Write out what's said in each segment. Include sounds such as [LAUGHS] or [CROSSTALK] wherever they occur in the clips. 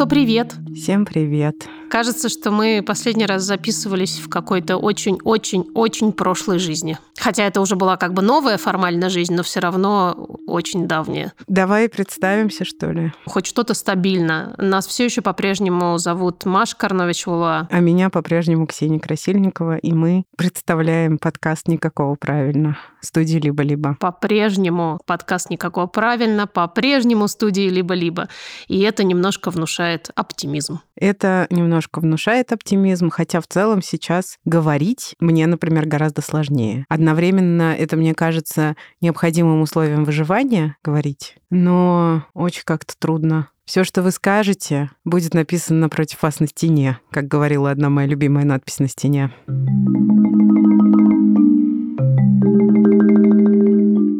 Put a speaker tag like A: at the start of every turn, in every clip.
A: Что, привет.
B: Всем привет.
A: Кажется, что мы последний раз записывались в какой-то очень-очень-очень прошлой жизни. Хотя это уже была как бы новая формальная жизнь, но все равно очень давняя.
B: Давай представимся, что ли.
A: Хоть что-то стабильно. Нас все еще по-прежнему зовут Маша Карновичула.
B: А меня по-прежнему Ксения Красильникова, и мы представляем подкаст «Никакого правильно» студии «Либо-либо».
A: По-прежнему подкаст «Никакого правильно», по-прежнему студии «Либо-либо». И это немножко внушает оптимизм.
B: Это немножко внушает оптимизм, хотя в целом сейчас говорить мне, например, гораздо сложнее. Одновременно это, мне кажется, необходимым условием выживания говорить, но очень как-то трудно. Все, что вы скажете, будет написано напротив вас на стене, как говорила одна моя любимая надпись на стене.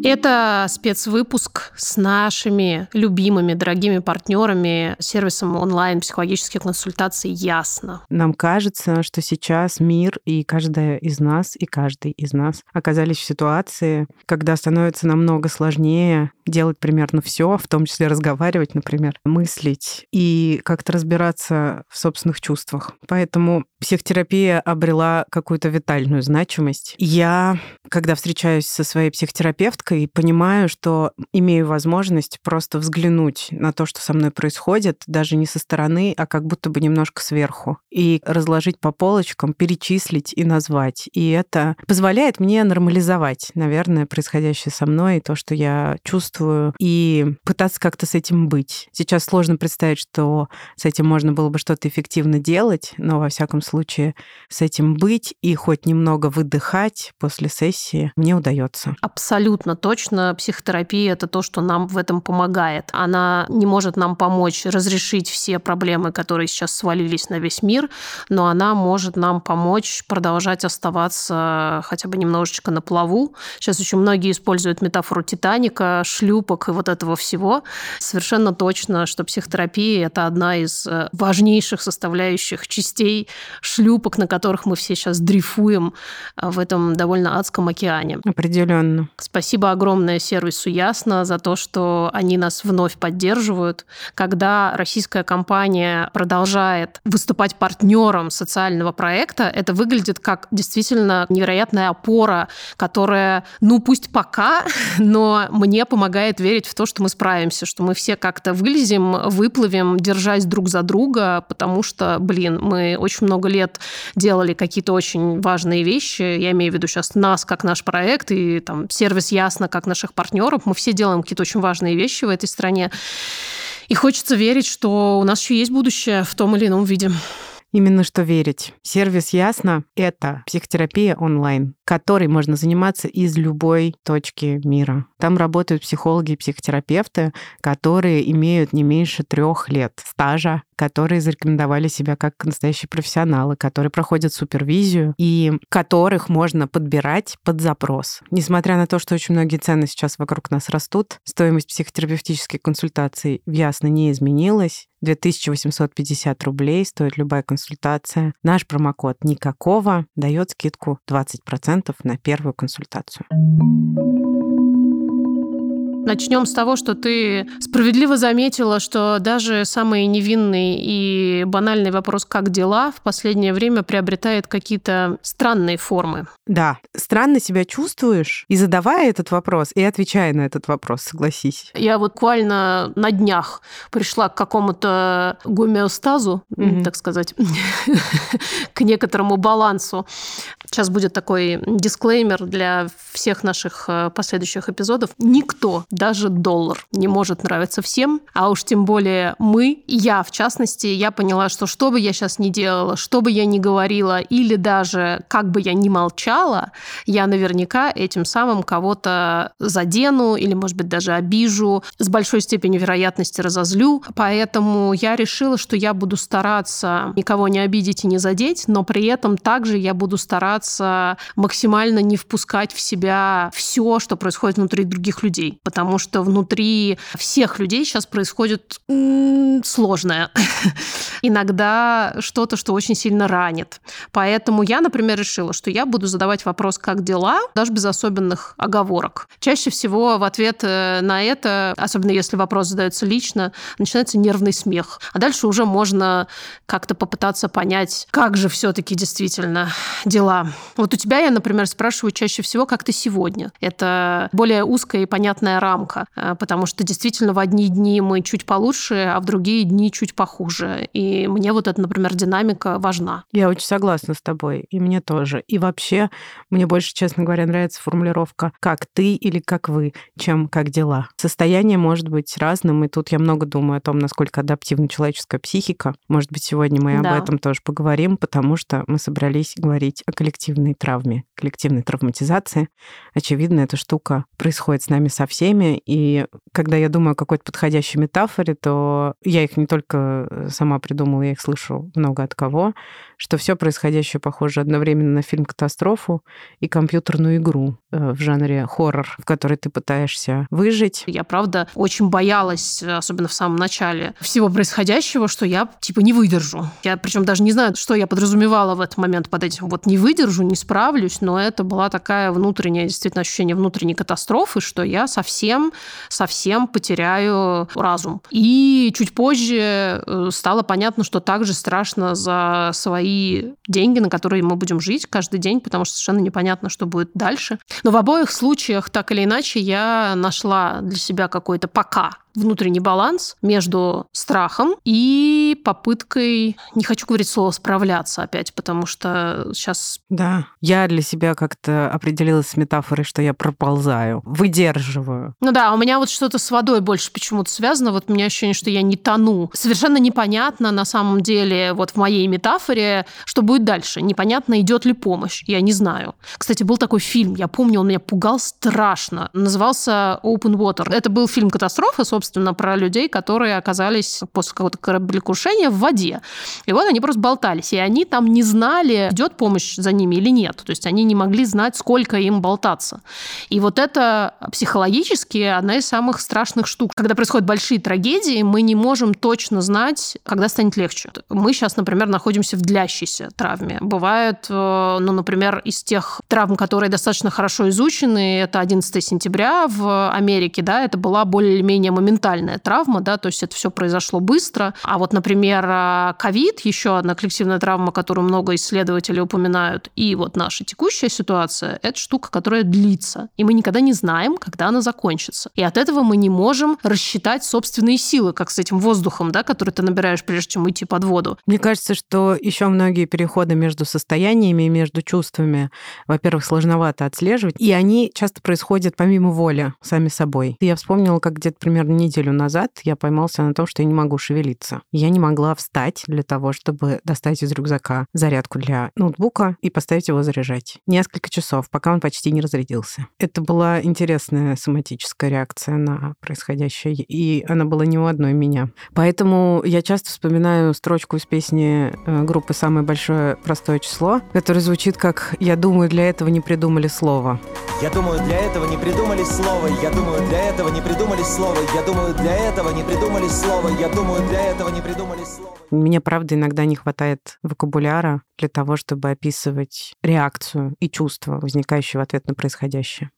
A: Это спецвыпуск с нашими любимыми, дорогими партнерами, сервисом онлайн-психологических консультаций «Ясно».
B: Нам кажется, что сейчас мир и каждая из нас, и каждый из нас оказались в ситуации, когда становится намного сложнее делать примерно все, в том числе разговаривать, например, мыслить и как-то разбираться в собственных чувствах. Поэтому психотерапия обрела какую-то витальную значимость. Я, когда встречаюсь со своей психотерапевткой, понимаю, что имею возможность просто взглянуть на то, что со мной происходит, даже не со стороны, а как будто бы немножко сверху, и разложить по полочкам, перечислить и назвать. И это позволяет мне нормализовать, наверное, происходящее со мной, и то, что я чувствую, и пытаться как-то с этим быть. Сейчас сложно представить, что с этим можно было бы что-то эффективно делать, но во всяком случае с этим быть и хоть немного выдыхать после сессии мне удается.
A: Абсолютно точно. Психотерапия — это то, что нам в этом помогает. Она не может нам помочь разрешить все проблемы, которые сейчас свалились на весь мир, но она может нам помочь продолжать оставаться хотя бы немножечко на плаву. Сейчас очень многие используют метафору Титаника, шлюпок и вот этого всего. Совершенно точно, что психотерапия — это одна из э, важнейших составляющих частей шлюпок, на которых мы все сейчас дрейфуем а, в этом довольно адском океане.
B: Определенно.
A: Спасибо огромное сервису Ясно за то, что они нас вновь поддерживают. Когда российская компания продолжает выступать партнером социального проекта, это выглядит как действительно невероятная опора, которая, ну пусть пока, [LAUGHS] но мне помогает верить в то, что мы справимся, что мы все как-то вылезем, выплывем, держась друг за друга, потому что, блин, мы очень много лет делали какие-то очень важные вещи. Я имею в виду сейчас нас, как наш проект, и там сервис Ясно, как наших партнеров. Мы все делаем какие-то очень важные вещи в этой стране. И хочется верить, что у нас еще есть будущее в том или ином виде.
B: Именно что верить. Сервис Ясно — это психотерапия онлайн, которой можно заниматься из любой точки мира. Там работают психологи и психотерапевты, которые имеют не меньше трех лет стажа, которые зарекомендовали себя как настоящие профессионалы, которые проходят супервизию и которых можно подбирать под запрос. Несмотря на то, что очень многие цены сейчас вокруг нас растут, стоимость психотерапевтических консультаций Ясно не изменилась. 2850 рублей стоит любая консультация. Наш промокод «Никакого» дает скидку 20% на первую консультацию.
A: Начнем с того, что ты справедливо заметила, что даже самый невинный и банальный вопрос «как дела?» в последнее время приобретает какие-то странные формы.
B: Да, странно себя чувствуешь и задавая этот вопрос, и отвечая на этот вопрос, согласись.
A: Я вот буквально на днях пришла к какому-то гомеостазу, mm-hmm. так сказать, [LAUGHS] к некоторому балансу. Сейчас будет такой дисклеймер для всех наших э, последующих эпизодов. Никто даже доллар не может нравиться всем, а уж тем более мы, я в частности, я поняла, что что бы я сейчас ни делала, что бы я ни говорила, или даже как бы я ни молчала, я наверняка этим самым кого-то задену или, может быть, даже обижу, с большой степенью вероятности разозлю. Поэтому я решила, что я буду стараться никого не обидеть и не задеть, но при этом также я буду стараться максимально не впускать в себя все, что происходит внутри других людей. Потому потому что внутри всех людей сейчас происходит сложное. [LAUGHS] Иногда что-то, что очень сильно ранит. Поэтому я, например, решила, что я буду задавать вопрос «как дела?», даже без особенных оговорок. Чаще всего в ответ э, на это, особенно если вопрос задается лично, начинается нервный смех. А дальше уже можно как-то попытаться понять, как же все-таки действительно дела. Вот у тебя я, например, спрашиваю чаще всего, как ты сегодня. Это более узкая и понятная рамка, э, потому что действительно в одни дни мы чуть получше, а в другие дни чуть похуже. И мне вот эта, например, динамика важна.
B: Я очень согласна с тобой, и мне тоже. И вообще, мне больше, честно говоря, нравится формулировка «как ты» или «как вы», чем «как дела». Состояние может быть разным, и тут я много думаю о том, насколько адаптивна человеческая психика. Может быть, сегодня мы да. об этом тоже поговорим, потому что мы собрались говорить о коллективной травме, коллективной травматизации. Очевидно, эта штука происходит с нами со всеми, и когда я думаю о какой-то подходящей метафоре, то я их не только сама придумала, я их слышу много от кого, что все происходящее похоже одновременно на фильм «Катастрофу» и компьютерную игру э, в жанре хоррор, в которой ты пытаешься выжить.
A: Я, правда, очень боялась, особенно в самом начале, всего происходящего, что я, типа, не выдержу. Я, причем даже не знаю, что я подразумевала в этот момент под этим. Вот не выдержу, не справлюсь, но это была такая внутренняя, действительно, ощущение внутренней катастрофы, что я совсем, совсем потеряю разум. И чуть позже э, стало понятно, что также страшно за свои деньги, на которые мы будем жить каждый день, потому что совершенно непонятно, что будет дальше. Но в обоих случаях, так или иначе, я нашла для себя какой-то пока внутренний баланс между страхом и попыткой, не хочу говорить слово справляться опять, потому что сейчас...
B: Да, я для себя как-то определилась с метафорой, что я проползаю, выдерживаю.
A: Ну да, у меня вот что-то с водой больше почему-то связано, вот у меня ощущение, что я не тону. Совершенно непонятно на самом деле вот в моей метафоре, что будет дальше. Непонятно, идет ли помощь, я не знаю. Кстати, был такой фильм, я помню, он меня пугал страшно. Назывался Open Water. Это был фильм «Катастрофа», собственно, собственно, про людей, которые оказались после какого-то кораблекрушения в воде. И вот они просто болтались, и они там не знали, идет помощь за ними или нет. То есть они не могли знать, сколько им болтаться. И вот это психологически одна из самых страшных штук. Когда происходят большие трагедии, мы не можем точно знать, когда станет легче. Мы сейчас, например, находимся в длящейся травме. Бывает, э, ну, например, из тех травм, которые достаточно хорошо изучены, это 11 сентября в Америке, да, это была более-менее моментальная моментальная травма, да, то есть это все произошло быстро. А вот, например, а, ковид, еще одна коллективная травма, которую много исследователей упоминают, и вот наша текущая ситуация, это штука, которая длится. И мы никогда не знаем, когда она закончится. И от этого мы не можем рассчитать собственные силы, как с этим воздухом, да, который ты набираешь, прежде чем идти под воду.
B: Мне кажется, что еще многие переходы между состояниями и между чувствами, во-первых, сложновато отслеживать, и они часто происходят помимо воли, сами собой. Я вспомнила, как где-то примерно неделю назад я поймался на том, что я не могу шевелиться. Я не могла встать для того, чтобы достать из рюкзака зарядку для ноутбука и поставить его заряжать. Несколько часов, пока он почти не разрядился. Это была интересная соматическая реакция на происходящее, и она была не у одной меня. Поэтому я часто вспоминаю строчку из песни э, группы «Самое большое простое число», которая звучит как «Я думаю, для этого не придумали слова».
C: Я думаю, для этого не придумали слова. Я думаю, для этого не придумали слова. Я думаю, для этого не придумали слова. Я думаю, для этого не придумали слова.
B: Мне, правда, иногда не хватает вокабуляра для того, чтобы описывать реакцию и чувства, возникающие в ответ на происходящее.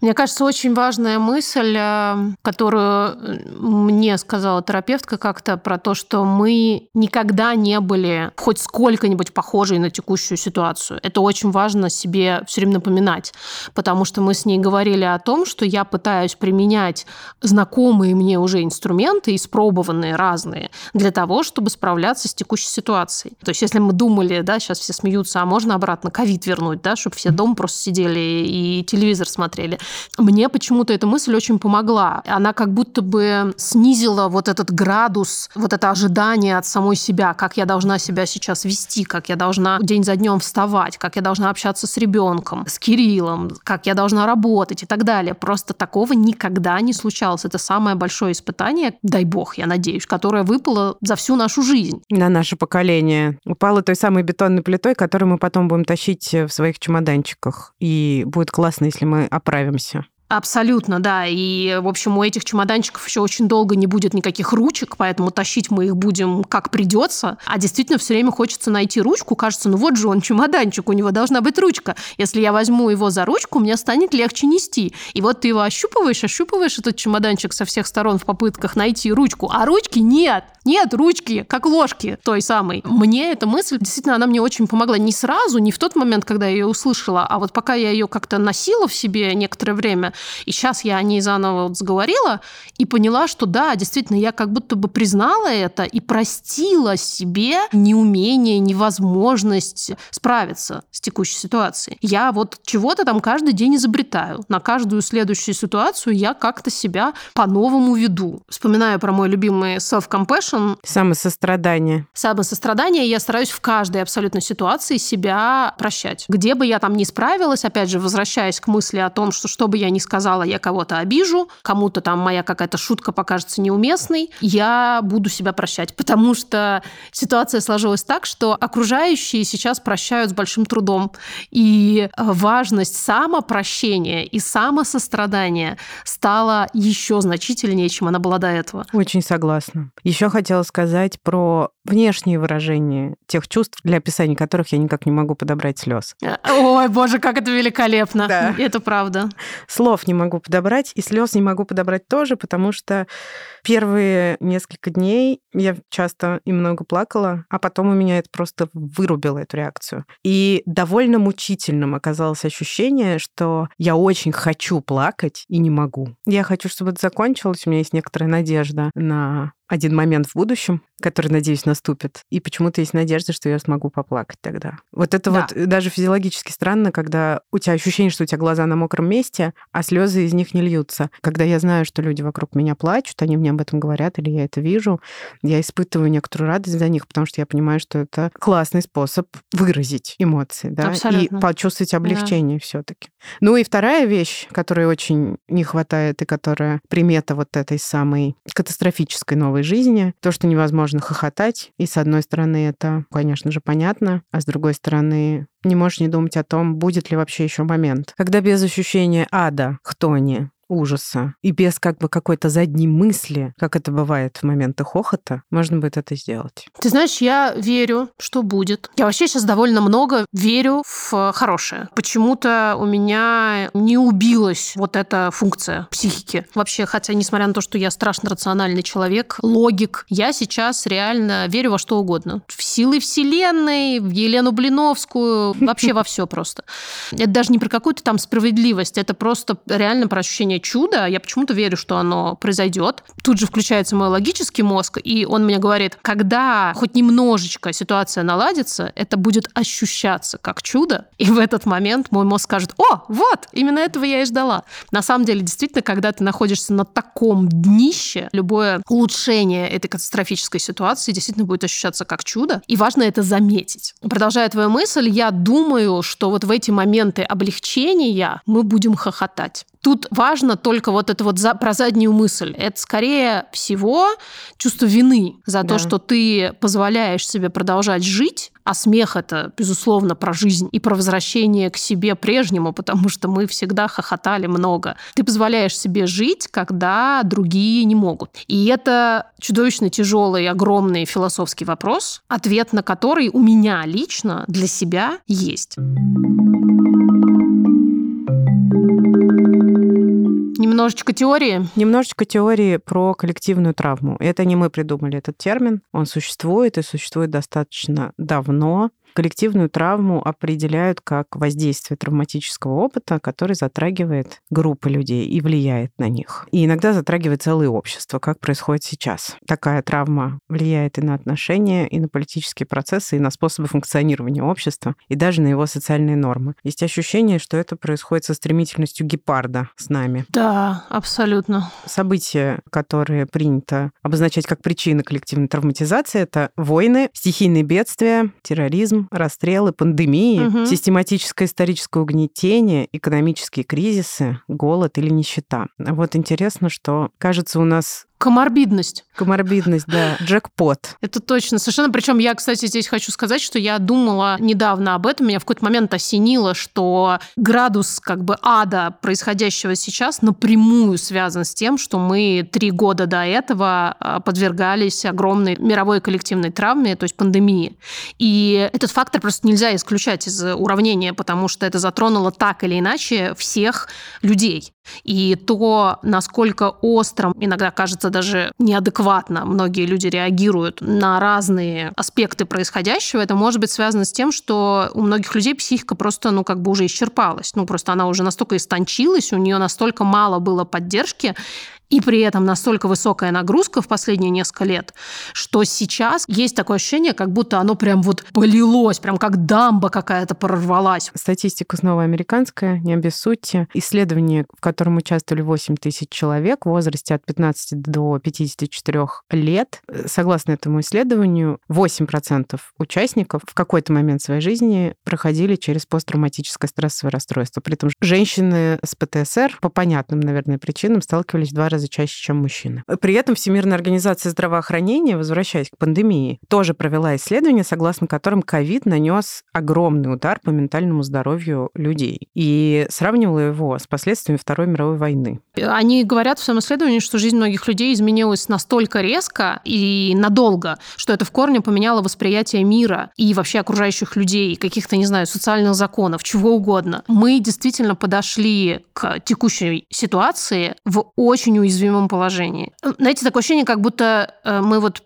A: Мне кажется, очень важная мысль, э, которую мне сказала терапевтка как-то про то, что мы никогда не были хоть сколько-нибудь похожи на текущую ситуацию. Это очень важно себе все время напоминать, потому что мы с ней говорили о том, что я пытаюсь применять знакомые мне уже инструменты, испробованные разные, для того, чтобы справляться с текущей ситуацией. То есть если мы думали, да, сейчас все смеются, а можно обратно ковид вернуть, да, чтобы все дома просто сидели и телевизор смотрели. Мне почему-то эта мысль очень помогла. Она как будто бы снизила вот этот градус, вот это ожидание от самой себя, как я должна себя сейчас вести, как я должна день за днем вставать, как я должна общаться с ребенком, с Кириллом, как я должна работать и так далее. Просто такого никогда не случалось. Это самое большое испытание, дай бог, я надеюсь, которое выпало за всю нашу жизнь.
B: На наше поколение. Упало той самой бетонной бетонной плитой, которую мы потом будем тащить в своих чемоданчиках. И будет классно, если мы оправимся.
A: Абсолютно, да. И, в общем, у этих чемоданчиков еще очень долго не будет никаких ручек, поэтому тащить мы их будем как придется. А действительно все время хочется найти ручку. Кажется, ну вот же он чемоданчик, у него должна быть ручка. Если я возьму его за ручку, мне станет легче нести. И вот ты его ощупываешь, ощупываешь этот чемоданчик со всех сторон в попытках найти ручку, а ручки нет. Нет ручки, как ложки той самой. Мне эта мысль, действительно, она мне очень помогла. Не сразу, не в тот момент, когда я ее услышала, а вот пока я ее как-то носила в себе некоторое время, и сейчас я о ней заново вот заговорила и поняла, что да, действительно, я как будто бы признала это и простила себе неумение, невозможность справиться с текущей ситуацией. Я вот чего-то там каждый день изобретаю. На каждую следующую ситуацию я как-то себя по-новому веду. Вспоминаю про мой любимый self-compassion, Compassion.
B: Самосострадание.
A: Самосострадание. Я стараюсь в каждой абсолютно ситуации себя прощать. Где бы я там не справилась, опять же, возвращаясь к мысли о том, что что бы я ни сказала, я кого-то обижу, кому-то там моя какая-то шутка покажется неуместной, я буду себя прощать, потому что ситуация сложилась так, что окружающие сейчас прощают с большим трудом. И важность самопрощения и самосострадания стала еще значительнее, чем она была до этого.
B: Очень согласна. Еще хотела сказать про внешние выражения тех чувств, для описания которых я никак не могу подобрать слез.
A: Ой, боже, как это великолепно. Да. Это правда.
B: Слов не могу подобрать, и слез не могу подобрать тоже, потому что первые несколько дней я часто и много плакала, а потом у меня это просто вырубило эту реакцию. И довольно мучительным оказалось ощущение, что я очень хочу плакать и не могу. Я хочу, чтобы это закончилось, у меня есть некоторая надежда на один момент в будущем, который, надеюсь, наступит. И почему-то есть надежда, что я смогу поплакать тогда. Вот это да. вот даже физиологически странно, когда у тебя ощущение, что у тебя глаза на мокром месте, а слезы из них не льются. Когда я знаю, что люди вокруг меня плачут, они мне об этом говорят, или я это вижу, я испытываю некоторую радость за них, потому что я понимаю, что это классный способ выразить эмоции, да, Абсолютно. и почувствовать облегчение да. все-таки. Ну и вторая вещь, которой очень не хватает, и которая примета вот этой самой катастрофической новой жизни, то, что невозможно хохотать. И с одной стороны, это, конечно же, понятно, а с другой стороны, не можешь не думать о том, будет ли вообще еще момент, когда без ощущения ада, хтони, ужаса и без как бы какой-то задней мысли, как это бывает в моменты хохота, можно будет это сделать.
A: Ты знаешь, я верю, что будет. Я вообще сейчас довольно много верю в хорошее. Почему-то у меня не убилась вот эта функция психики. Вообще, хотя, несмотря на то, что я страшно рациональный человек, логик, я сейчас реально верю во что угодно. В силы Вселенной, в Елену Блиновскую, вообще во все просто. Это даже не про какую-то там справедливость, это просто реально про ощущение чуда, я почему-то верю, что оно произойдет. Тут же включается мой логический мозг, и он мне говорит, когда хоть немножечко ситуация наладится, это будет ощущаться как чудо, и в этот момент мой мозг скажет, о, вот, именно этого я и ждала. На самом деле, действительно, когда ты находишься на таком днище, любое улучшение этой катастрофической ситуации действительно будет ощущаться как чудо, и важно это заметить. Продолжая твою мысль, я думаю, что вот в эти моменты облегчения мы будем хохотать. Тут важно только вот это вот за, про заднюю мысль. Это скорее всего чувство вины за да. то, что ты позволяешь себе продолжать жить, а смех это, безусловно, про жизнь и про возвращение к себе прежнему, потому что мы всегда хохотали много. Ты позволяешь себе жить, когда другие не могут. И это чудовищно тяжелый, огромный философский вопрос, ответ на который у меня лично для себя есть. Немножечко теории?
B: Немножечко теории про коллективную травму. Это не мы придумали этот термин. Он существует и существует достаточно давно коллективную травму определяют как воздействие травматического опыта, который затрагивает группы людей и влияет на них. И иногда затрагивает целое общество, как происходит сейчас. Такая травма влияет и на отношения, и на политические процессы, и на способы функционирования общества, и даже на его социальные нормы. Есть ощущение, что это происходит со стремительностью гепарда с нами.
A: Да, абсолютно.
B: События, которые принято обозначать как причины коллективной травматизации, это войны, стихийные бедствия, терроризм, расстрелы, пандемии, угу. систематическое историческое угнетение, экономические кризисы, голод или нищета. Вот интересно, что, кажется, у нас
A: Коморбидность.
B: Коморбидность, да. Джекпот.
A: Это точно. Совершенно. Причем я, кстати, здесь хочу сказать, что я думала недавно об этом. Меня в какой-то момент осенило, что градус как бы ада происходящего сейчас напрямую связан с тем, что мы три года до этого а, подвергались огромной мировой коллективной травме, то есть пандемии. И этот фактор просто нельзя исключать из уравнения, потому что это затронуло так или иначе всех людей. И то, насколько острым, иногда кажется даже неадекватно, многие люди реагируют на разные аспекты происходящего, это может быть связано с тем, что у многих людей психика просто, ну, как бы уже исчерпалась. Ну, просто она уже настолько истончилась, у нее настолько мало было поддержки, и при этом настолько высокая нагрузка в последние несколько лет, что сейчас есть такое ощущение, как будто оно прям вот полилось, прям как дамба какая-то прорвалась.
B: Статистика снова американская, не обессудьте. Исследование, в котором участвовали 8 тысяч человек в возрасте от 15 до 54 лет. Согласно этому исследованию, 8% участников в какой-то момент своей жизни проходили через посттравматическое стрессовое расстройство. При этом женщины с ПТСР по понятным, наверное, причинам сталкивались в два раза раза чаще, чем мужчины. При этом Всемирная организация здравоохранения, возвращаясь к пандемии, тоже провела исследование, согласно которым ковид нанес огромный удар по ментальному здоровью людей и сравнивала его с последствиями Второй мировой войны.
A: Они говорят в своем исследовании, что жизнь многих людей изменилась настолько резко и надолго, что это в корне поменяло восприятие мира и вообще окружающих людей, каких-то, не знаю, социальных законов, чего угодно. Мы действительно подошли к текущей ситуации в очень уязвимом положении. Знаете, такое ощущение, как будто э, мы вот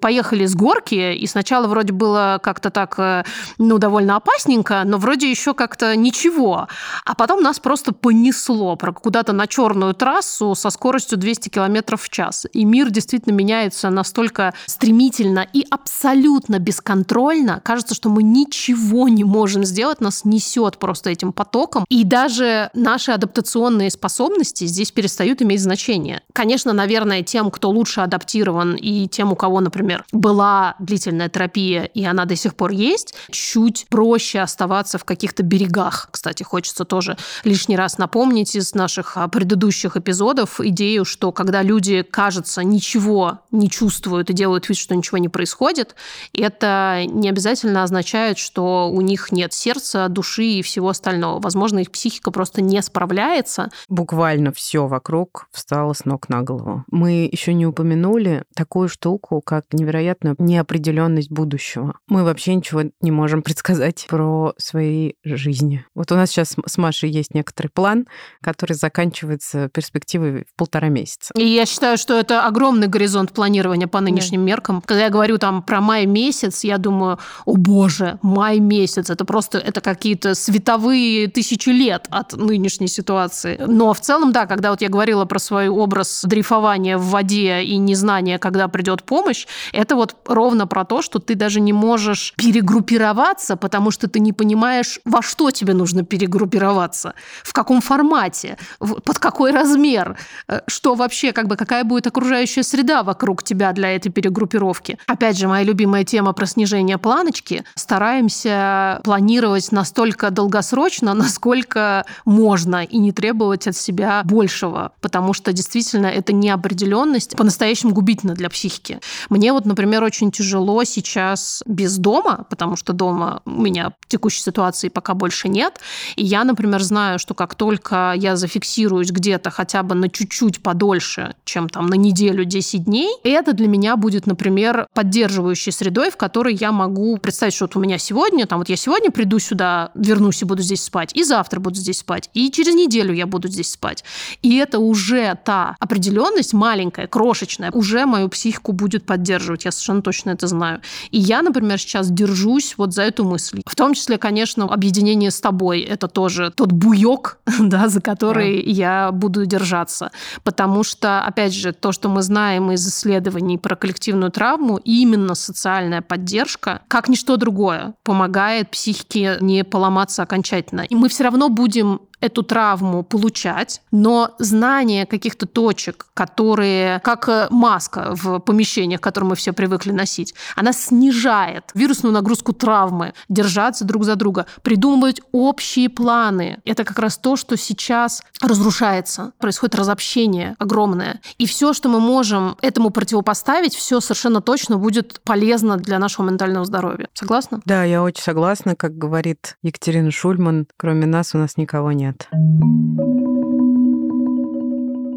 A: поехали с горки, и сначала вроде было как-то так, э, ну, довольно опасненько, но вроде еще как-то ничего. А потом нас просто понесло куда-то на черную трассу со скоростью 200 км в час. И мир действительно меняется настолько стремительно и абсолютно бесконтрольно. Кажется, что мы ничего не можем сделать, нас несет просто этим потоком. И даже наши адаптационные способности здесь перестают иметь значение лечения. Конечно, наверное, тем, кто лучше адаптирован и тем, у кого, например, была длительная терапия, и она до сих пор есть, чуть проще оставаться в каких-то берегах. Кстати, хочется тоже лишний раз напомнить из наших а, предыдущих эпизодов идею, что когда люди, кажется, ничего не чувствуют и делают вид, что ничего не происходит, это не обязательно означает, что у них нет сердца, души и всего остального. Возможно, их психика просто не справляется.
B: Буквально все вокруг встало с ног на голову. Мы еще не упомянули такую штуку, как невероятную неопределенность будущего. Мы вообще ничего не можем предсказать про свои жизни. Вот у нас сейчас с Машей есть некоторый план, который заканчивается перспективой в полтора месяца.
A: И я считаю, что это огромный горизонт планирования по нынешним да. меркам. Когда я говорю там про май месяц, я думаю, о боже, май месяц, это просто это какие-то световые тысячи лет от нынешней ситуации. Но в целом, да, когда вот я говорила про свою образ дрейфования в воде и незнания, когда придет помощь, это вот ровно про то, что ты даже не можешь перегруппироваться, потому что ты не понимаешь, во что тебе нужно перегруппироваться, в каком формате, под какой размер, э, что вообще, как бы, какая будет окружающая среда вокруг тебя для этой перегруппировки. Опять же, моя любимая тема про снижение планочки. Стараемся планировать настолько долгосрочно, [LAUGHS] насколько можно, и не требовать от себя большего, потому что действительно эта неопределенность по-настоящему губительна для психики. Мне вот, например, очень тяжело сейчас без дома, потому что дома у меня текущей ситуации пока больше нет. И я, например, знаю, что как только я зафиксируюсь где-то хотя бы на чуть-чуть подольше, чем там на неделю, 10 дней, это для меня будет, например, поддерживающей средой, в которой я могу представить, что вот у меня сегодня, там вот я сегодня приду сюда, вернусь и буду здесь спать, и завтра буду здесь спать, и через неделю я буду здесь спать. И это уже та та определенность маленькая, крошечная, уже мою психику будет поддерживать. Я совершенно точно это знаю. И я, например, сейчас держусь вот за эту мысль. В том числе, конечно, объединение с тобой. Это тоже тот буек, [LAUGHS] да, за который да. я буду держаться. Потому что, опять же, то, что мы знаем из исследований про коллективную травму, именно социальная поддержка, как ничто другое, помогает психике не поломаться окончательно. И мы все равно будем эту травму получать, но знание каких-то точек, которые, как э, маска в помещениях, которые мы все привыкли носить, она снижает вирусную нагрузку травмы, держаться друг за друга, придумывать общие планы. Это как раз то, что сейчас разрушается. Происходит разобщение огромное. И все, что мы можем этому противопоставить, все совершенно точно будет полезно для нашего ментального здоровья. Согласна?
B: Да, я очень согласна. Как говорит Екатерина Шульман, кроме нас у нас никого нет. Internet.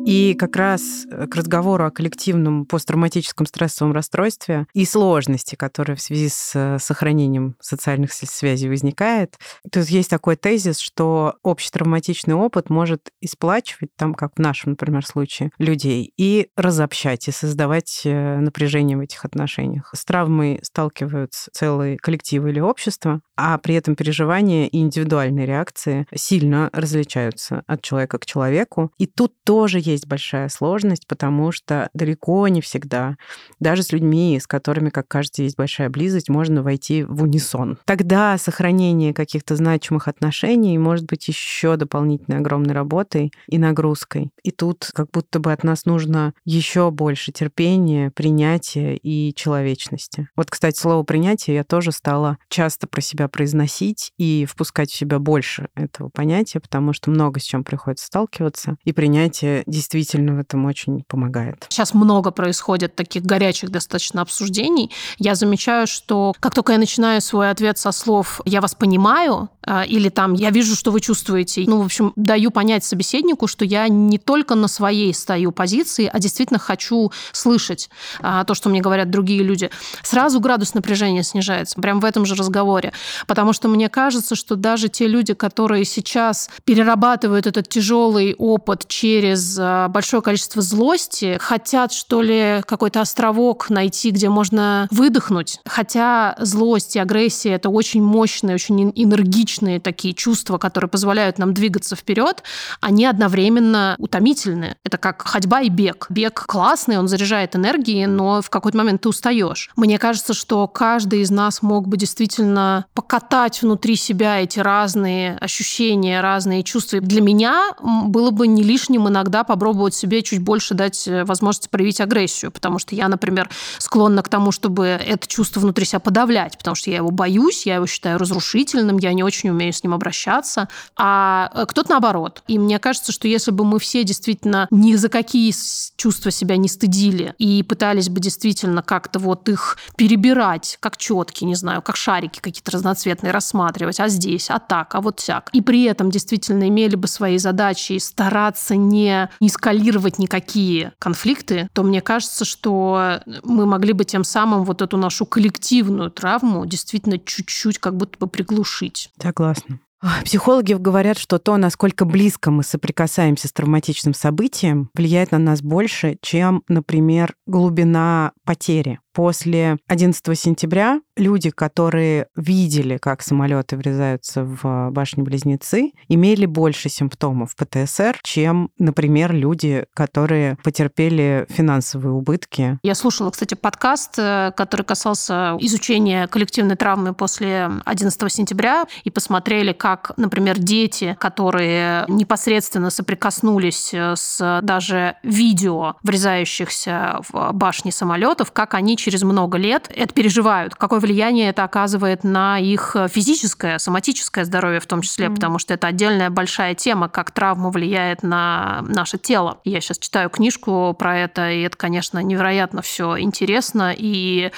B: И как раз э, к разговору о коллективном посттравматическом стрессовом расстройстве и сложности, которая в связи с э, сохранением социальных связей возникает, есть есть такой тезис, что общий травматичный опыт может исплачивать, там, как в нашем, например, случае, людей, и разобщать, и создавать э, напряжение в этих отношениях. С травмой сталкиваются целые коллективы или общества, а при этом переживания и индивидуальные реакции сильно различаются от человека к человеку. И тут тоже есть есть большая сложность, потому что далеко не всегда, даже с людьми, с которыми, как кажется, есть большая близость, можно войти в унисон. Тогда сохранение каких-то значимых отношений может быть еще дополнительной огромной работой и нагрузкой. И тут как будто бы от нас нужно еще больше терпения, принятия и человечности. Вот, кстати, слово принятие я тоже стала часто про себя произносить и впускать в себя больше этого понятия, потому что много с чем приходится сталкиваться. И принятие действительно в этом очень помогает.
A: Сейчас много происходит таких горячих достаточно обсуждений. Я замечаю, что как только я начинаю свой ответ со слов «я вас понимаю», а, или там «я вижу, что вы чувствуете», ну, в общем, даю понять собеседнику, что я не только на своей стою позиции, а действительно хочу слышать а, то, что мне говорят другие люди. Сразу градус напряжения снижается, прямо в этом же разговоре. Потому что мне кажется, что даже те люди, которые сейчас перерабатывают этот тяжелый опыт через а, большое количество злости, хотят, что ли, какой-то островок найти, где можно выдохнуть. Хотя злость и агрессия — это очень мощные, очень энергичные такие чувства, которые позволяют нам двигаться вперед, они одновременно утомительны. Это как ходьба и бег. Бег классный, он заряжает энергией, но в какой-то момент ты устаешь. Мне кажется, что каждый из нас мог бы действительно покатать внутри себя эти разные ощущения, разные чувства. Для меня было бы не лишним иногда попробовать попробовать себе чуть больше дать э, возможность проявить агрессию, потому что я, например, склонна к тому, чтобы это чувство внутри себя подавлять, потому что я его боюсь, я его считаю разрушительным, я не очень умею с ним обращаться, а э, кто-то наоборот. И мне кажется, что если бы мы все действительно ни за какие чувства себя не стыдили и пытались бы действительно как-то вот их перебирать, как четки, не знаю, как шарики какие-то разноцветные рассматривать, а здесь, а так, а вот всяк. И при этом действительно имели бы свои задачи и стараться не, не эскалировать никакие конфликты, то мне кажется, что мы могли бы тем самым вот эту нашу коллективную травму действительно чуть-чуть как будто бы приглушить.
B: Согласна. Психологи говорят, что то, насколько близко мы соприкасаемся с травматичным событием, влияет на нас больше, чем, например, глубина потери. После 11 сентября люди, которые видели, как самолеты врезаются в башни-близнецы, имели больше симптомов ПТСР, чем, например, люди, которые потерпели финансовые убытки.
A: Я слушала, кстати, подкаст, э, который касался изучения коллективной травмы после 11 сентября, и посмотрели, как, например, дети, которые непосредственно соприкоснулись с даже видео врезающихся в башни самолетов, как они через много лет это переживают, какое влияние это оказывает на их физическое, соматическое здоровье в том числе, mm-hmm. потому что это отдельная большая тема, как травма влияет на наше тело. Я сейчас читаю книжку про это, и это, конечно, невероятно все интересно, и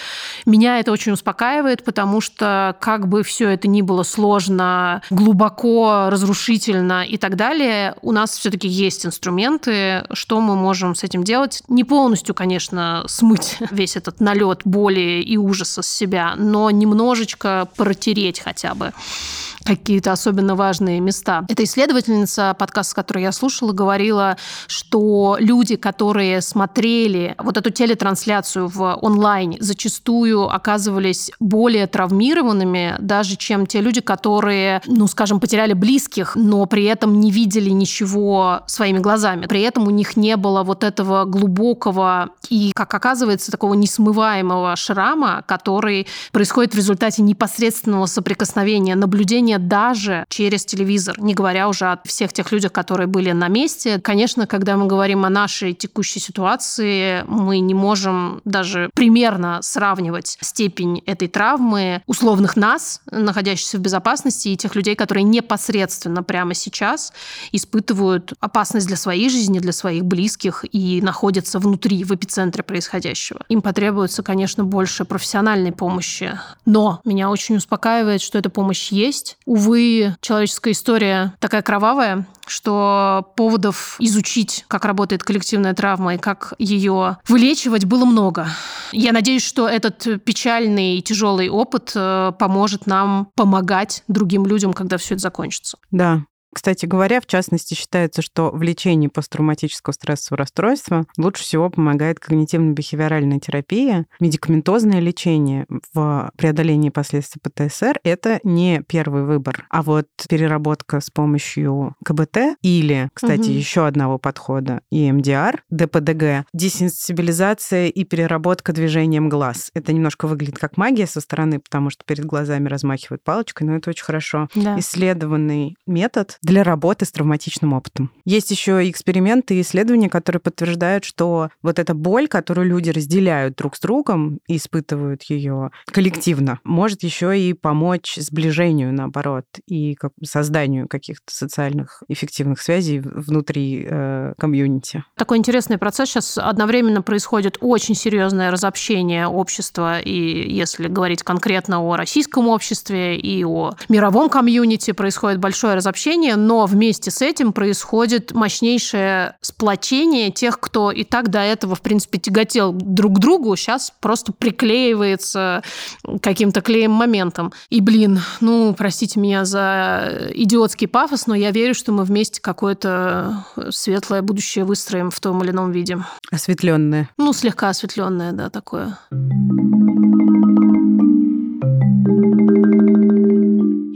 A: меня это очень успокаивает, потому что как бы все это ни было сложно, глубоко, разрушительно и так далее, у нас все-таки есть инструменты, что мы можем с этим делать. Не полностью, конечно, смыть [LAUGHS] весь этот налет налет боли и ужаса с себя, но немножечко протереть хотя бы какие-то особенно важные места. Эта исследовательница, подкаст, который я слушала, говорила, что люди, которые смотрели вот эту телетрансляцию в онлайне, зачастую оказывались более травмированными, даже чем те люди, которые, ну, скажем, потеряли близких, но при этом не видели ничего своими глазами. При этом у них не было вот этого глубокого и, как оказывается, такого несмываемого шрама, который происходит в результате непосредственного соприкосновения, наблюдения даже через телевизор, не говоря уже о всех тех людях, которые были на месте. Конечно, когда мы говорим о нашей текущей ситуации, мы не можем даже примерно сравнивать степень этой травмы условных нас, находящихся в безопасности, и тех людей, которые непосредственно прямо сейчас испытывают опасность для своей жизни, для своих близких и находятся внутри, в эпицентре происходящего. Им потребуется, конечно, больше профессиональной помощи. Но меня очень успокаивает, что эта помощь есть. Увы, человеческая история такая кровавая, что поводов изучить, как работает коллективная травма и как ее вылечивать, было много. Я надеюсь, что этот печальный и тяжелый опыт э, поможет нам помогать другим людям, когда все это закончится.
B: Да, кстати говоря, в частности, считается, что в лечении посттравматического стрессового расстройства лучше всего помогает когнитивно-бихевиоральная терапия. Медикаментозное лечение в преодолении последствий ПТСР – это не первый выбор. А вот переработка с помощью КБТ или, кстати, угу. еще одного подхода – EMDR, ДПДГ, десенсибилизация и переработка движением глаз. Это немножко выглядит как магия со стороны, потому что перед глазами размахивают палочкой, но это очень хорошо да. исследованный метод для работы с травматичным опытом. Есть еще эксперименты и исследования, которые подтверждают, что вот эта боль, которую люди разделяют друг с другом и испытывают ее коллективно, может еще и помочь сближению, наоборот, и созданию каких-то социальных эффективных связей внутри э, комьюнити.
A: Такой интересный процесс сейчас одновременно происходит очень серьезное разобщение общества, и если говорить конкретно о российском обществе и о мировом комьюнити, происходит большое разобщение, но вместе с этим происходит мощнейшее сплочение тех, кто и так до этого, в принципе, тяготел друг к другу, сейчас просто приклеивается каким-то клеем моментом. И, блин, ну, простите меня за идиотский пафос, но я верю, что мы вместе какое-то светлое будущее выстроим в том или ином виде.
B: Осветленное.
A: Ну, слегка осветленное, да, такое.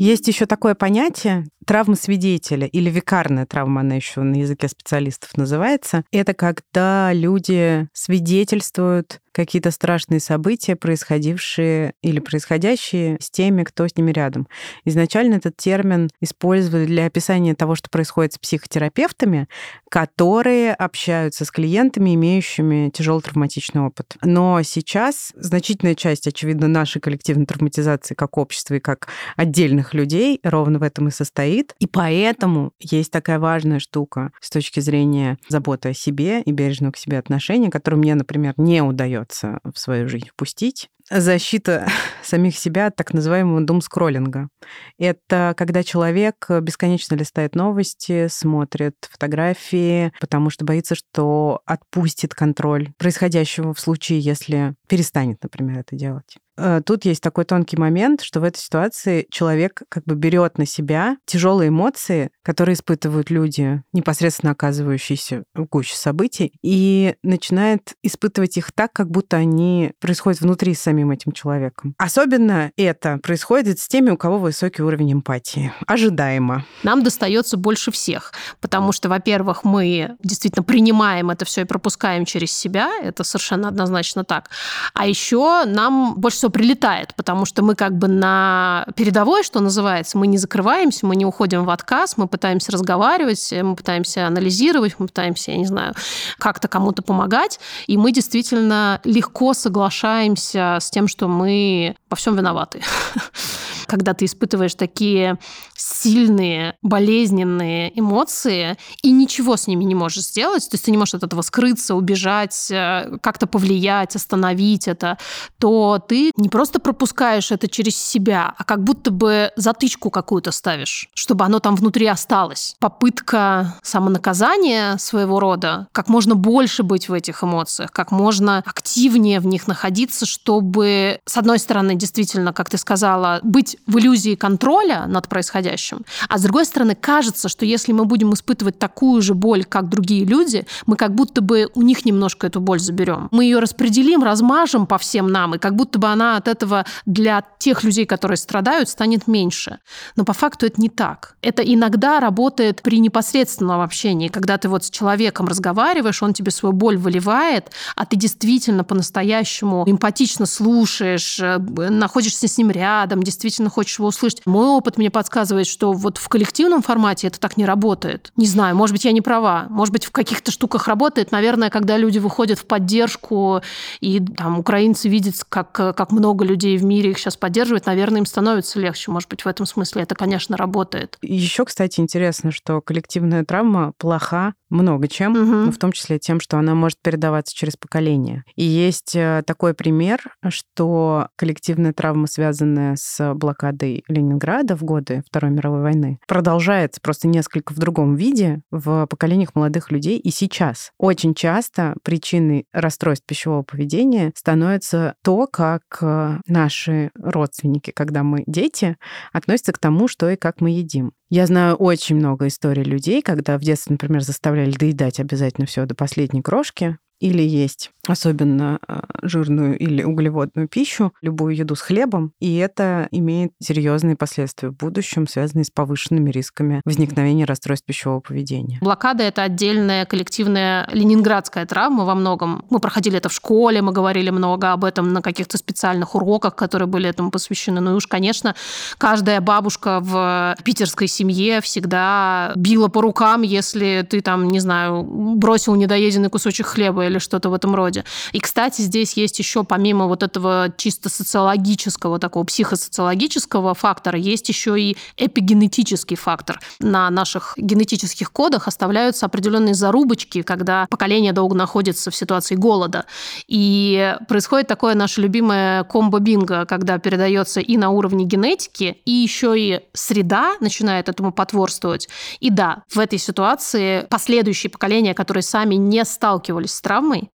B: Есть еще такое понятие травма свидетеля или викарная травма, она еще на языке специалистов называется. Это когда люди свидетельствуют какие-то страшные события, происходившие или происходящие с теми, кто с ними рядом. Изначально этот термин использовали для описания того, что происходит с психотерапевтами, которые общаются с клиентами, имеющими тяжелый травматичный опыт. Но сейчас значительная часть, очевидно, нашей коллективной травматизации как общества и как отдельных людей ровно в этом и состоит. И поэтому есть такая важная штука с точки зрения заботы о себе и бережного к себе отношения, которую мне, например, не удается удается в свою жизнь впустить. Защита [LAUGHS] самих себя от так называемого думскроллинга. Это когда человек бесконечно листает новости, смотрит фотографии, потому что боится, что отпустит контроль происходящего в случае, если перестанет, например, это делать. Э, тут есть такой тонкий момент, что в этой ситуации человек как бы берет на себя тяжелые эмоции, которые испытывают люди, непосредственно оказывающиеся в гуще событий, и начинает испытывать их так, как будто они происходят внутри с самим этим человеком. Особенно это происходит с теми, у кого высокий уровень эмпатии. Ожидаемо.
A: Нам достается больше всех, потому что, во-первых, мы действительно принимаем это все и пропускаем через себя, это совершенно однозначно так. А еще нам больше всего прилетает, потому что мы как бы на передовой, что называется, мы не закрываемся, мы не уходим в отказ, мы пытаемся разговаривать, мы пытаемся анализировать, мы пытаемся, я не знаю, как-то кому-то помогать, и мы действительно легко соглашаемся с тем, что мы во всем виноваты. [LAUGHS] Когда ты испытываешь такие сильные, болезненные эмоции и ничего с ними не можешь сделать, то есть ты не можешь от этого скрыться, убежать, э, как-то повлиять, остановить это, то ты не просто пропускаешь это через себя, а как будто бы затычку какую-то ставишь, чтобы оно там внутри осталось. Попытка самонаказания своего рода, как можно больше быть в этих эмоциях, как можно активнее в них находиться, чтобы, с одной стороны, действительно, как ты сказала, быть в иллюзии контроля над происходящим, а с другой стороны, кажется, что если мы будем испытывать такую же боль, как другие люди, мы как будто бы у них немножко эту боль заберем. Мы ее распределим, размажем по всем нам, и как будто бы она от этого для тех людей, которые страдают, станет меньше. Но по факту это не так. Это иногда работает при непосредственном общении, когда ты вот с человеком разговариваешь, он тебе свою боль выливает, а ты действительно по-настоящему эмпатично слушаешь, э, находишься с ним рядом, действительно хочешь его услышать. Мой опыт мне подсказывает, что вот в коллективном формате это так не работает. Не знаю, может быть, я не права. Может быть, в каких-то штуках работает. Наверное, когда люди выходят в поддержку, и там украинцы видят, как, как много людей в мире их сейчас поддерживает, наверное, им становится легче. Может быть, в этом смысле это, конечно, работает.
B: Еще, кстати, интересно, что коллективная травма плоха много чем, угу. ну, в том числе тем, что она может передаваться через поколение. И есть э, такой пример, что коллективная травма, связанная с блокадой Ленинграда в годы Второй мировой войны, продолжается просто несколько в другом виде в поколениях молодых людей и сейчас. Очень часто причиной расстройств пищевого поведения становится то, как э, наши родственники, когда мы дети, относятся к тому, что и как мы едим. Я знаю очень много историй людей, когда в детстве, например, заставляли доедать обязательно все до последней крошки, или есть особенно а, жирную или углеводную пищу, любую еду с хлебом, и это имеет серьезные последствия в будущем, связанные с повышенными рисками возникновения расстройств пищевого поведения.
A: Блокада — это отдельная коллективная ленинградская травма во многом. Мы проходили это в школе, мы говорили много об этом на каких-то специальных уроках, которые были этому посвящены. Ну и уж, конечно, каждая бабушка в питерской семье всегда била по рукам, если ты там, не знаю, бросил недоеденный кусочек хлеба или что-то в этом роде. И, кстати, здесь есть еще помимо вот этого чисто социологического, такого психосоциологического фактора, есть еще и эпигенетический фактор. На наших генетических кодах оставляются определенные зарубочки, когда поколение долго находится в ситуации голода. И происходит такое наше любимое комбо-бинго, когда передается и на уровне генетики, и еще и среда начинает этому потворствовать. И да, в этой ситуации последующие поколения, которые сами не сталкивались с травмой, травмой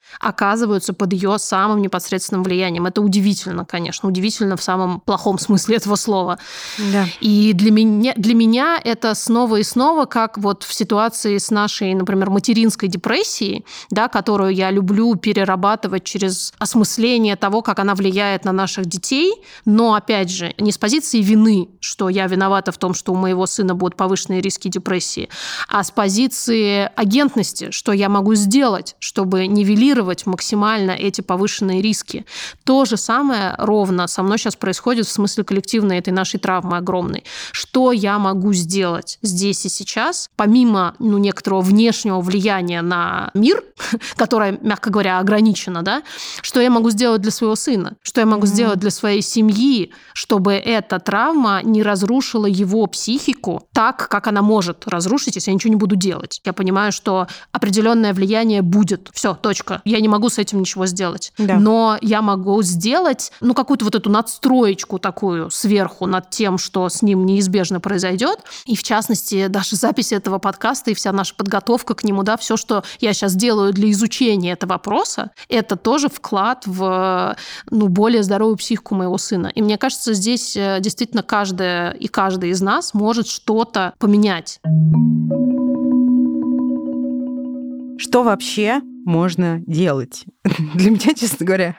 A: оказываются под ее самым непосредственным влиянием. Это удивительно, конечно, удивительно в самом плохом смысле этого слова. Да. И для меня, для меня это снова и снова, как вот в ситуации с нашей, например, материнской депрессией, да, которую я люблю перерабатывать через осмысление того, как она влияет на наших детей, но, опять же, не с позиции вины, что я виновата в том, что у моего сына будут повышенные риски депрессии, а с позиции агентности, что я могу сделать, чтобы нивелировать максимально эти повышенные риски. То же самое ровно со мной сейчас происходит в смысле коллективной этой нашей травмы огромной. Что я могу сделать здесь и сейчас, помимо ну, некоторого внешнего влияния на мир, [LAUGHS] которое, мягко говоря, ограничено, да, что я могу сделать для своего сына, что я могу mm-hmm. сделать для своей семьи, чтобы эта травма не разрушила его психику так, как она может разрушить, если я ничего не буду делать. Я понимаю, что определенное влияние будет. Все, точка. Я не могу с этим ничего сделать. Да. Но я могу сделать, ну, какую-то вот эту надстроечку такую сверху над тем, что с ним неизбежно произойдет. И, в частности, даже запись этого подкаста и вся наша подготовка к нему, да, все, что я сейчас делаю для изучения этого вопроса, это тоже вклад в, ну, более здоровую психику моего сына. И мне кажется, здесь э, действительно каждая и каждый из нас может что-то поменять.
B: Что вообще можно делать? [LAUGHS] Для меня, честно говоря,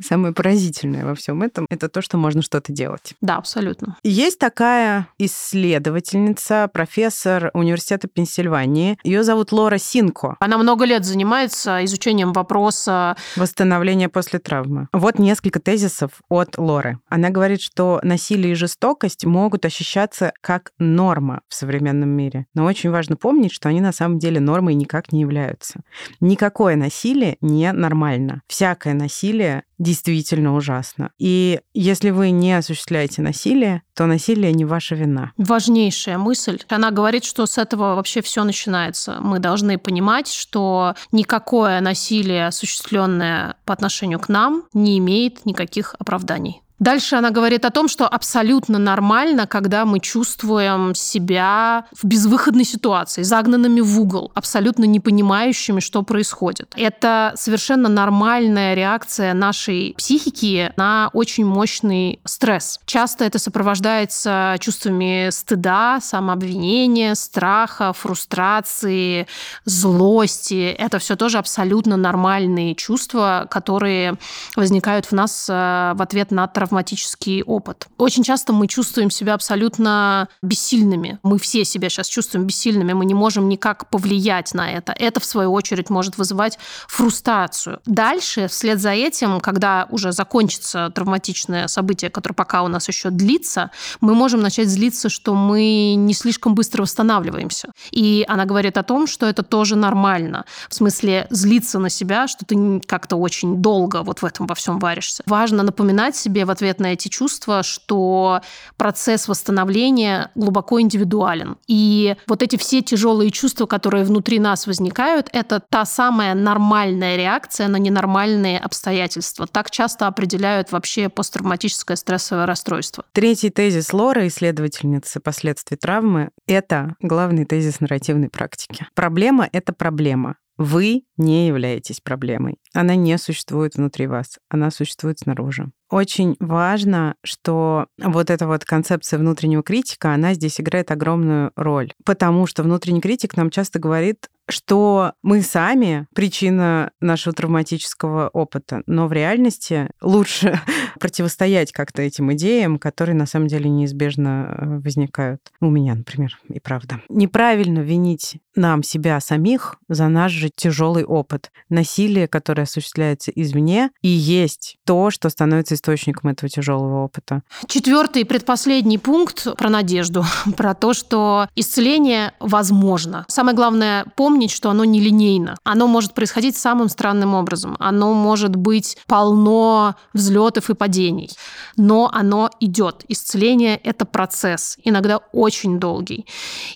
B: [LAUGHS] самое поразительное во всем этом это то, что можно что-то делать.
A: Да, абсолютно.
B: Есть такая исследовательница, профессор университета Пенсильвании. Ее зовут Лора Синко.
A: Она много лет занимается изучением вопроса
B: восстановления после травмы. Вот несколько тезисов от Лоры. Она говорит, что насилие и жестокость могут ощущаться как норма в современном мире. Но очень важно помнить, что они на самом деле нормой никак не являются. Никакое насилие не нормально. Всякое насилие действительно ужасно. И если вы не осуществляете насилие, то насилие не ваша вина.
A: Важнейшая мысль. Она говорит, что с этого вообще все начинается. Мы должны понимать, что никакое насилие, осуществленное по отношению к нам, не имеет никаких оправданий. Дальше она говорит о том, что абсолютно нормально, когда мы чувствуем себя в безвыходной ситуации, загнанными в угол, абсолютно не понимающими, что происходит. Это совершенно нормальная реакция нашей психики на очень мощный стресс. Часто это сопровождается чувствами стыда, самообвинения, страха, фрустрации, злости. Это все тоже абсолютно нормальные чувства, которые возникают в нас э, в ответ на травму травматический опыт. Очень часто мы чувствуем себя абсолютно бессильными. Мы все себя сейчас чувствуем бессильными, мы не можем никак повлиять на это. Это, в свою очередь, может вызывать фрустрацию. Дальше, вслед за этим, когда уже закончится травматичное событие, которое пока у нас еще длится, мы можем начать злиться, что мы не слишком быстро восстанавливаемся. И она говорит о том, что это тоже нормально. В смысле, злиться на себя, что ты как-то очень долго вот в этом во всем варишься. Важно напоминать себе в ответ на эти чувства, что процесс восстановления глубоко индивидуален. И вот эти все тяжелые чувства, которые внутри нас возникают, это та самая нормальная реакция на ненормальные обстоятельства. Так часто определяют вообще посттравматическое стрессовое расстройство.
B: Третий тезис Лора, исследовательницы последствий травмы, это главный тезис нарративной практики. Проблема — это проблема. Вы не являетесь проблемой. Она не существует внутри вас, она существует снаружи. Очень важно, что вот эта вот концепция внутреннего критика, она здесь играет огромную роль, потому что внутренний критик нам часто говорит, что мы сами причина нашего травматического опыта, но в реальности лучше [LAUGHS] противостоять как-то этим идеям, которые на самом деле неизбежно э, возникают. У меня, например, и правда. Неправильно винить нам себя самих за наш же тяжелый опыт. Насилие, которое осуществляется извне, и есть то, что становится источником этого тяжелого опыта.
A: Четвертый, предпоследний пункт про надежду, [LAUGHS] про то, что исцеление возможно. Самое главное помнить, что оно нелинейно. Оно может происходить самым странным образом. Оно может быть полно взлетов и падений. Но оно идет. Исцеление – это процесс, иногда очень долгий.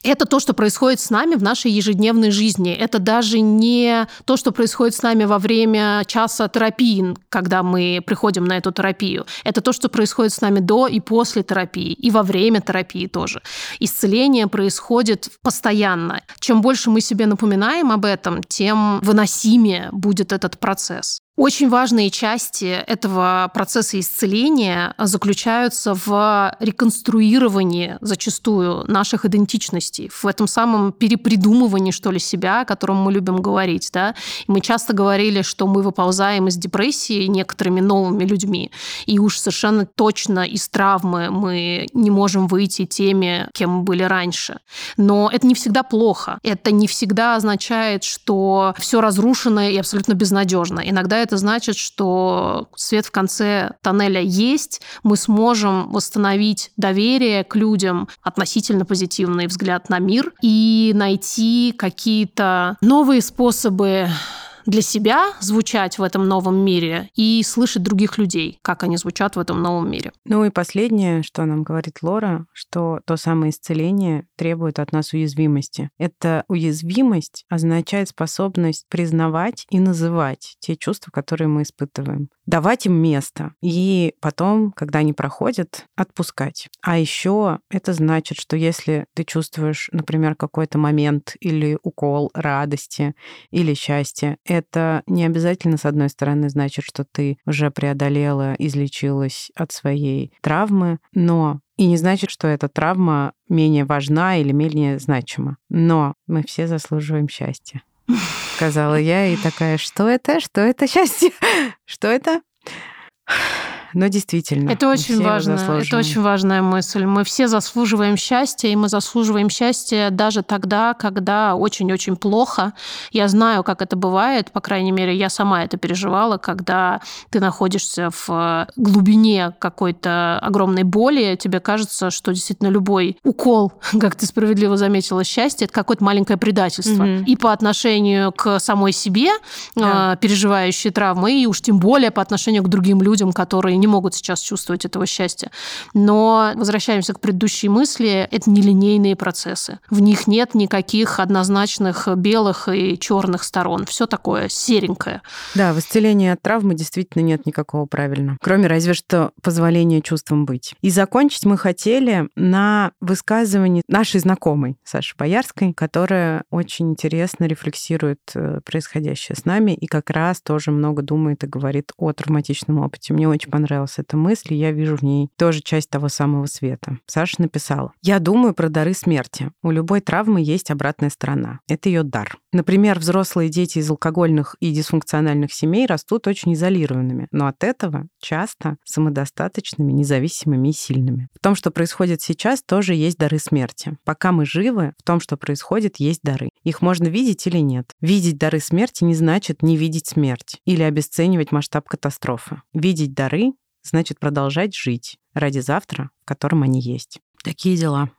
A: Это то, что происходит с нами в нашей ежедневной жизни. Это даже не то, что происходит с нами во время часа терапии, когда мы приходим на эту терапию. Это то, что происходит с нами до и после терапии, и во время терапии тоже. Исцеление происходит постоянно. Чем больше мы себе напоминаем об этом, тем выносимее будет этот процесс. Очень важные части этого процесса исцеления заключаются в реконструировании зачастую наших идентичностей, в этом самом перепридумывании, что ли, себя, о котором мы любим говорить. Да? Мы часто говорили, что мы выползаем из депрессии некоторыми новыми людьми, и уж совершенно точно из травмы мы не можем выйти теми, кем мы были раньше. Но это не всегда плохо. Это не всегда означает, что все разрушено и абсолютно безнадежно. Иногда это значит, что свет в конце тоннеля есть, мы сможем восстановить доверие к людям, относительно позитивный взгляд на мир и найти какие-то новые способы для себя звучать в этом новом мире и слышать других людей, как они звучат в этом новом мире.
B: Ну и последнее, что нам говорит Лора, что то самое исцеление требует от нас уязвимости. Эта уязвимость означает способность признавать и называть те чувства, которые мы испытываем давать им место и потом, когда они проходят, отпускать. А еще это значит, что если ты чувствуешь, например, какой-то момент или укол радости или счастья, это не обязательно, с одной стороны, значит, что ты уже преодолела, излечилась от своей травмы, но и не значит, что эта травма менее важна или менее значима. Но мы все заслуживаем счастья сказала я, и такая, что это? Что это счастье? [LAUGHS] Что это? Но действительно.
A: Это очень важно. Это очень важная мысль. Мы все заслуживаем счастья, и мы заслуживаем счастья даже тогда, когда очень-очень плохо. Я знаю, как это бывает, по крайней мере, я сама это переживала, когда ты находишься в глубине какой-то огромной боли, тебе кажется, что действительно любой укол, [LAUGHS] как ты справедливо заметила, счастье, это какое-то маленькое предательство. Угу. И по отношению к самой себе, да. переживающей травмы, и уж тем более по отношению к другим людям, которые не могут сейчас чувствовать этого счастья. Но возвращаемся к предыдущей мысли, это нелинейные процессы. В них нет никаких однозначных белых и черных сторон. Все такое серенькое.
B: Да, в исцелении от травмы действительно нет никакого правильно. Кроме разве что позволения чувствам быть. И закончить мы хотели на высказывании нашей знакомой Саши Боярской, которая очень интересно рефлексирует э, происходящее с нами и как раз тоже много думает и говорит о травматичном опыте. Мне очень понравилось понравилась эта мысль, и я вижу в ней тоже часть того самого света. Саша написала. «Я думаю про дары смерти. У любой травмы есть обратная сторона. Это ее дар. Например, взрослые дети из алкогольных и дисфункциональных семей растут очень изолированными, но от этого часто самодостаточными, независимыми и сильными. В том, что происходит сейчас, тоже есть дары смерти. Пока мы живы, в том, что происходит, есть дары. Их можно видеть или нет. Видеть дары смерти не значит не видеть смерть или обесценивать масштаб катастрофы. Видеть дары значит продолжать жить ради завтра, в котором они есть. Такие дела.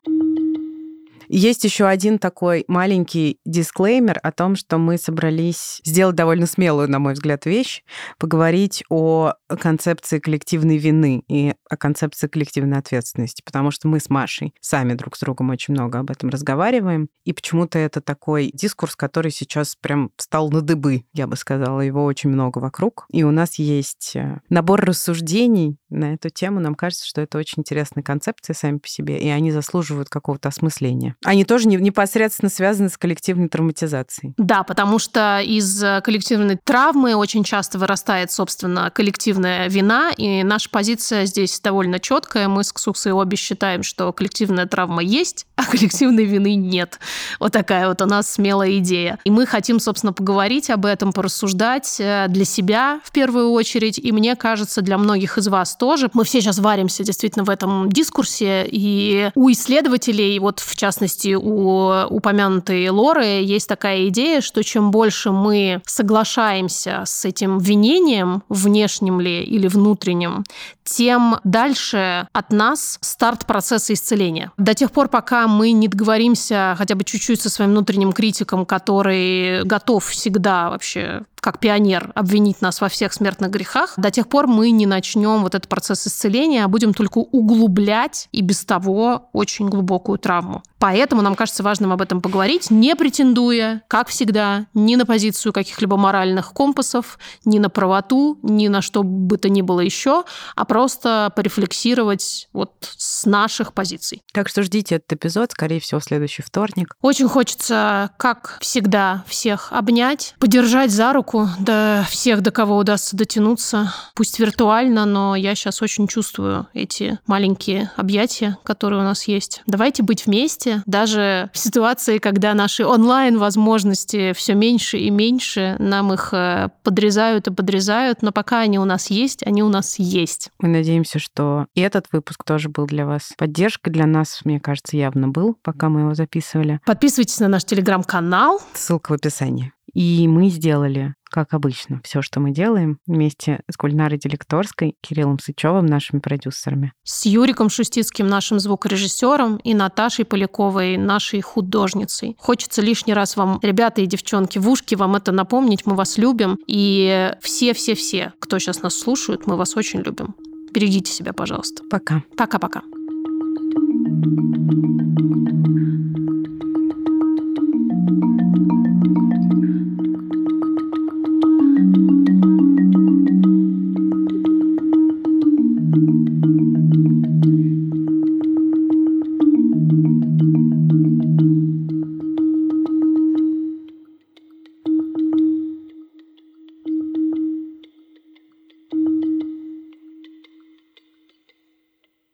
B: Есть еще один такой маленький дисклеймер о том, что мы собрались сделать довольно смелую, на мой взгляд, вещь, поговорить о концепции коллективной вины и о концепции коллективной ответственности, потому что мы с Машей сами друг с другом очень много об этом разговариваем, и почему-то это такой дискурс, который сейчас прям стал на дыбы, я бы сказала, его очень много вокруг, и у нас есть э, набор рассуждений на эту тему. Нам кажется, что это очень интересные концепции сами по себе, и они заслуживают какого-то осмысления. Они тоже непосредственно связаны с коллективной травматизацией.
A: Да, потому что из э, коллективной травмы очень часто вырастает, собственно, коллективная вина, и наша позиция здесь довольно четкая. Мы с Ксуксой обе считаем, что коллективная травма есть, а коллективной вины нет. Вот такая вот у нас смелая идея. И мы хотим, собственно, поговорить об этом, порассуждать э, для себя в первую очередь, и мне кажется, для многих из вас тоже. Мы все сейчас варимся действительно в этом дискурсе, и у исследователей, вот в частности у упомянутой Лоры, есть такая идея, что чем больше мы соглашаемся с этим винением, внешним ли или внутренним, тем дальше от нас старт процесса исцеления. До тех пор, пока мы не договоримся хотя бы чуть-чуть со своим внутренним критиком, который готов всегда вообще как пионер обвинить нас во всех смертных грехах, до тех пор мы не начнем вот этот процесс исцеления, а будем только углублять и без того очень глубокую травму. Поэтому нам кажется важным об этом поговорить, не претендуя, как всегда, ни на позицию каких-либо моральных компасов, ни на правоту, ни на что бы то ни было еще, а просто порефлексировать вот с наших позиций.
B: Так что ждите этот эпизод, скорее всего, в следующий вторник.
A: Очень хочется, как всегда, всех обнять, подержать за руку до всех, до кого удастся дотянуться. Пусть виртуально, но я сейчас очень чувствую эти маленькие объятия, которые у нас есть. Давайте быть вместе, даже в ситуации, когда наши онлайн-возможности все меньше и меньше, нам их э, подрезают и подрезают, но пока они у нас есть, они у нас есть.
B: Мы надеемся, что и этот выпуск тоже был для вас поддержкой. Для нас, мне кажется, явно был, пока мы его записывали.
A: Подписывайтесь на наш телеграм-канал.
B: Ссылка в описании. И мы сделали, как обычно, все, что мы делаем вместе с Гульнарой Делекторской, Кириллом Сычевым, нашими продюсерами.
A: С Юриком Шустицким, нашим звукорежиссером, и Наташей Поляковой, нашей художницей. Хочется лишний раз вам, ребята и девчонки, в ушки вам это напомнить. Мы вас любим. И все-все-все, кто сейчас нас слушают, мы вас очень любим. Берегите себя, пожалуйста.
B: Пока.
A: Пока-пока.